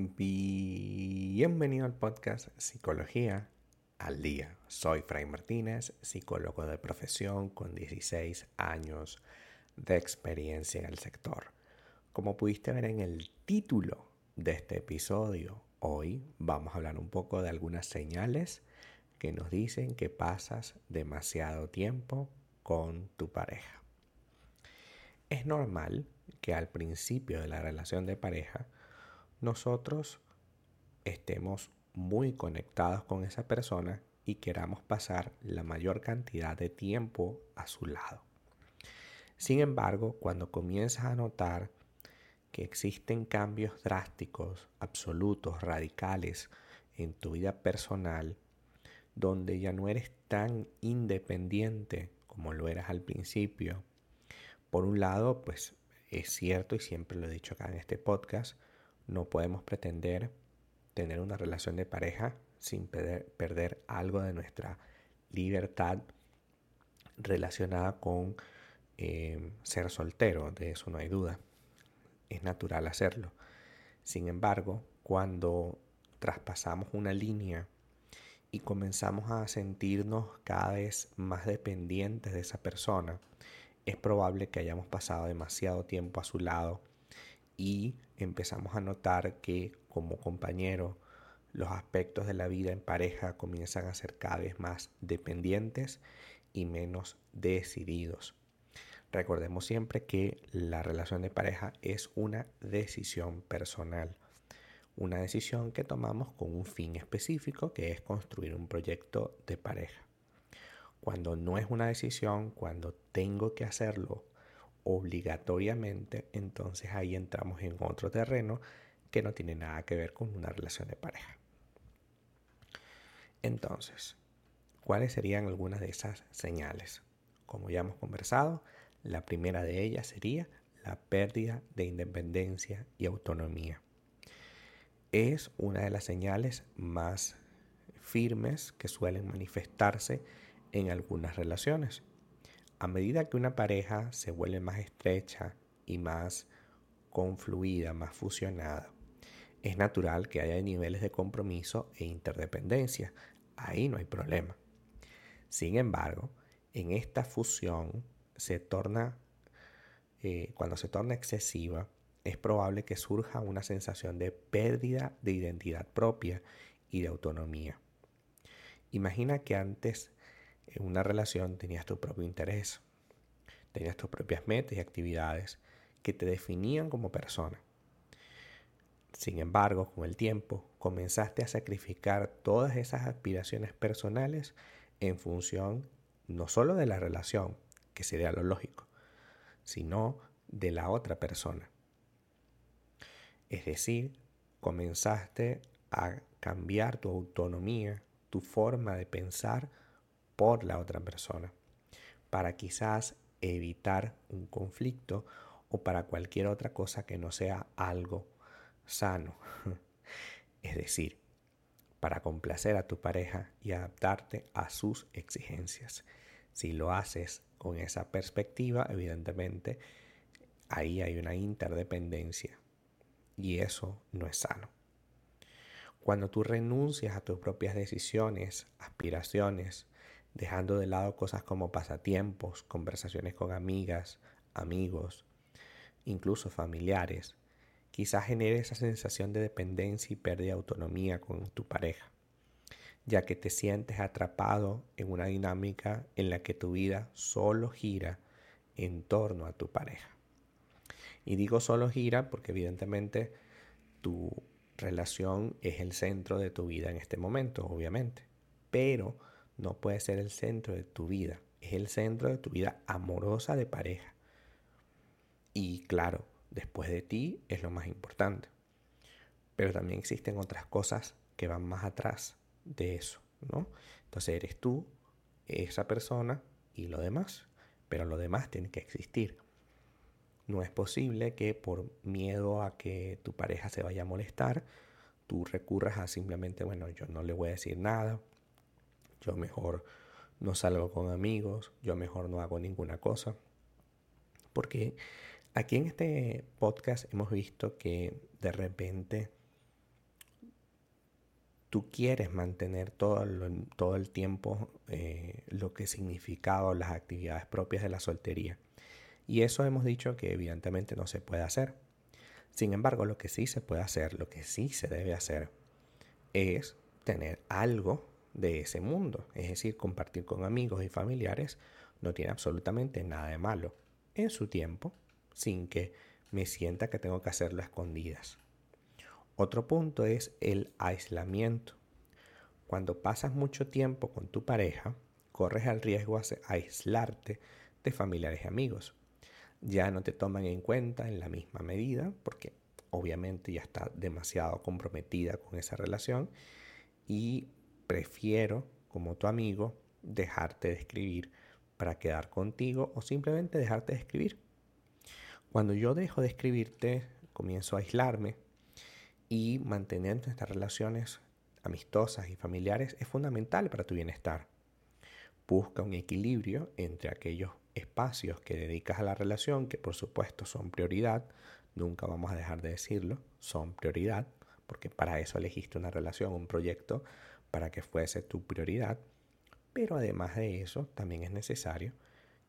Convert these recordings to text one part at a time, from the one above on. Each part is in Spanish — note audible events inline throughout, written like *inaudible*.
Bienvenido al podcast Psicología al Día. Soy Fray Martínez, psicólogo de profesión con 16 años de experiencia en el sector. Como pudiste ver en el título de este episodio, hoy vamos a hablar un poco de algunas señales que nos dicen que pasas demasiado tiempo con tu pareja. Es normal que al principio de la relación de pareja nosotros estemos muy conectados con esa persona y queramos pasar la mayor cantidad de tiempo a su lado. Sin embargo, cuando comienzas a notar que existen cambios drásticos, absolutos, radicales en tu vida personal, donde ya no eres tan independiente como lo eras al principio. Por un lado, pues es cierto y siempre lo he dicho acá en este podcast, no podemos pretender tener una relación de pareja sin perder, algo de nuestra libertad relacionada con eh, ser soltero, de eso no hay duda. Es natural hacerlo. Sin embargo, cuando traspasamos una línea y comenzamos a sentirnos cada vez más dependientes de esa persona, es probable que hayamos pasado demasiado tiempo a su lado y empezamos a notar que como compañero los aspectos de la vida en pareja comienzan a ser cada vez más dependientes y menos decididos. Recordemos siempre que la relación de pareja es una decisión personal, una decisión que tomamos con un fin específico que es construir un proyecto de pareja. Cuando no es una decisión, cuando tengo que hacerlo obligatoriamente, entonces ahí entramos en otro terreno que no tiene nada que ver con una relación de pareja. Entonces, ¿cuáles serían algunas de esas señales? Como ya hemos conversado, la primera de ellas sería la pérdida de independencia y autonomía. Es una de las señales más firmes que suelen manifestarse en algunas relaciones a medida que una pareja se vuelve más estrecha y más confluida, más fusionada, es natural que haya niveles de compromiso e interdependencia. Ahí no hay problema. Sin embargo, en esta fusión se torna, eh, cuando se torna excesiva, es probable que surja una sensación de pérdida de identidad propia y de autonomía. Imagina que antes en una relación tenías tu propio interés, tenías tus propias metas y actividades que te definían como persona. Sin embargo, con el tiempo, comenzaste a sacrificar todas esas aspiraciones personales en función no solo de la relación, que sería lo lógico, sino de la otra persona. Es decir, comenzaste a cambiar tu autonomía, tu forma de pensar por la otra persona, para quizás evitar un conflicto o para cualquier otra cosa que no sea algo sano. *laughs* es decir, para complacer a tu pareja y adaptarte a sus exigencias. Si lo haces con esa perspectiva, evidentemente, ahí hay una interdependencia y eso no es sano. Cuando tú renuncias a tus propias decisiones, aspiraciones, dejando de lado cosas como pasatiempos, conversaciones con amigas, amigos, incluso familiares, quizás genere esa sensación de dependencia y pérdida de autonomía con tu pareja, ya que te sientes atrapado en una dinámica en la que tu vida solo gira en torno a tu pareja. Y digo solo gira porque evidentemente tu relación es el centro de tu vida en este momento, obviamente, pero no puede ser el centro de tu vida, es el centro de tu vida amorosa de pareja. Y claro, después de ti es lo más importante. Pero también existen otras cosas que van más atrás de eso, ¿no? Entonces eres tú, esa persona y lo demás. Pero lo demás tiene que existir. No es posible que por miedo a que tu pareja se vaya a molestar, tú recurras a simplemente, bueno, yo no le voy a decir nada, yo mejor no salgo con amigos, yo mejor no hago ninguna cosa. Porque aquí en este podcast hemos visto que de repente tú quieres mantener todo, todo el tiempo eh, lo que significaba las actividades propias de la soltería. Y eso hemos dicho que evidentemente no se puede hacer. Sin embargo, lo que sí se puede hacer, lo que sí se debe hacer, es tener algo de ese mundo. Es decir, compartir con amigos y familiares no tiene absolutamente nada de malo en su tiempo, sin que me sienta que tengo que hacerlo a escondidas. Otro punto es el aislamiento. Cuando pasas mucho tiempo con tu pareja, corres el riesgo de aislarte de familiares y amigos. Ya no te toman en cuenta en la misma medida porque obviamente ya está demasiado comprometida con esa relación y prefiero como tu amigo dejarte de escribir para quedar contigo o simplemente dejarte de escribir. Cuando yo dejo de escribirte, comienzo a aislarme, y mantener nuestras relaciones amistosas y familiares es fundamental para tu bienestar. Busca un equilibrio entre aquellos espacios que dedicas a la relación, que por supuesto son prioridad, nunca vamos a dejar de decirlo, son prioridad, porque para eso elegiste una relación, un proyecto, para que fuese tu prioridad. Pero además de eso, también es necesario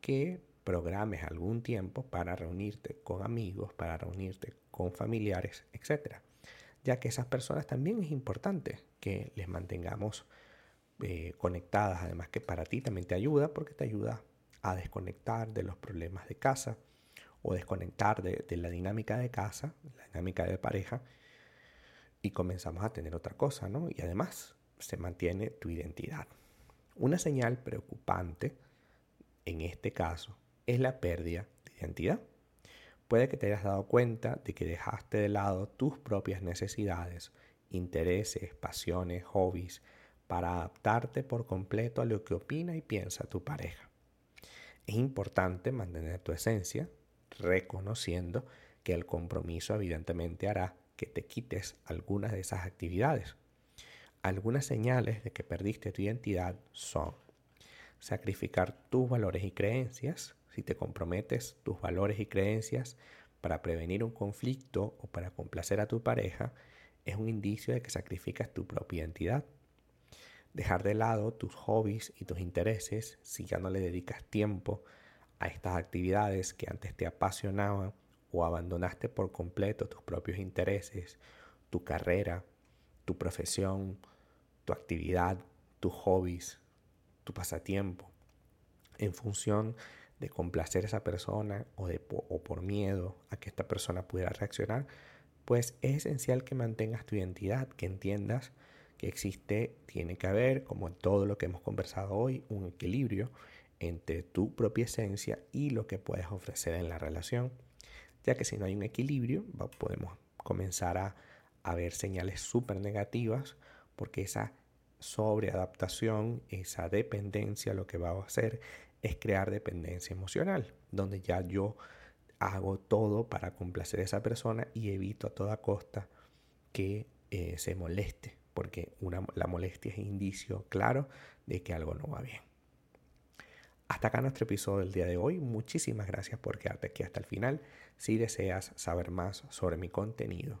que programes algún tiempo para reunirte con amigos, para reunirte con familiares, etc ya que esas personas también es importante que les mantengamos eh, conectadas, además que para ti también te ayuda porque te ayuda a desconectar de los problemas de casa o desconectar de, de la dinámica de casa, la dinámica de pareja, y comenzamos a tener otra cosa, ¿no? Y además se mantiene tu identidad. Una señal preocupante en este caso es la pérdida de identidad. Puede que te hayas dado cuenta de que dejaste de lado tus propias necesidades, intereses, pasiones, hobbies, para adaptarte por completo a lo que opina y piensa tu pareja. Es importante mantener tu esencia, reconociendo que el compromiso evidentemente hará que te quites algunas de esas actividades. Algunas señales de que perdiste tu identidad son sacrificar tus valores y creencias, si te comprometes tus valores y creencias para prevenir un conflicto o para complacer a tu pareja, es un indicio de que sacrificas tu propia identidad. Dejar de lado tus hobbies y tus intereses si ya no le dedicas tiempo a estas actividades que antes te apasionaban o abandonaste por completo tus propios intereses, tu carrera, tu profesión, tu actividad, tus hobbies, tu pasatiempo, en función de complacer a esa persona o, de, o por miedo a que esta persona pudiera reaccionar, pues es esencial que mantengas tu identidad, que entiendas que existe, tiene que haber, como en todo lo que hemos conversado hoy, un equilibrio entre tu propia esencia y lo que puedes ofrecer en la relación, ya que si no hay un equilibrio, podemos comenzar a, a ver señales súper negativas, porque esa sobreadaptación, esa dependencia lo que va a hacer es crear dependencia emocional, donde ya yo hago todo para complacer a esa persona y evito a toda costa que eh, se moleste, porque una, la molestia es indicio claro de que algo no va bien. Hasta acá nuestro episodio del día de hoy. Muchísimas gracias por quedarte aquí hasta el final. Si deseas saber más sobre mi contenido,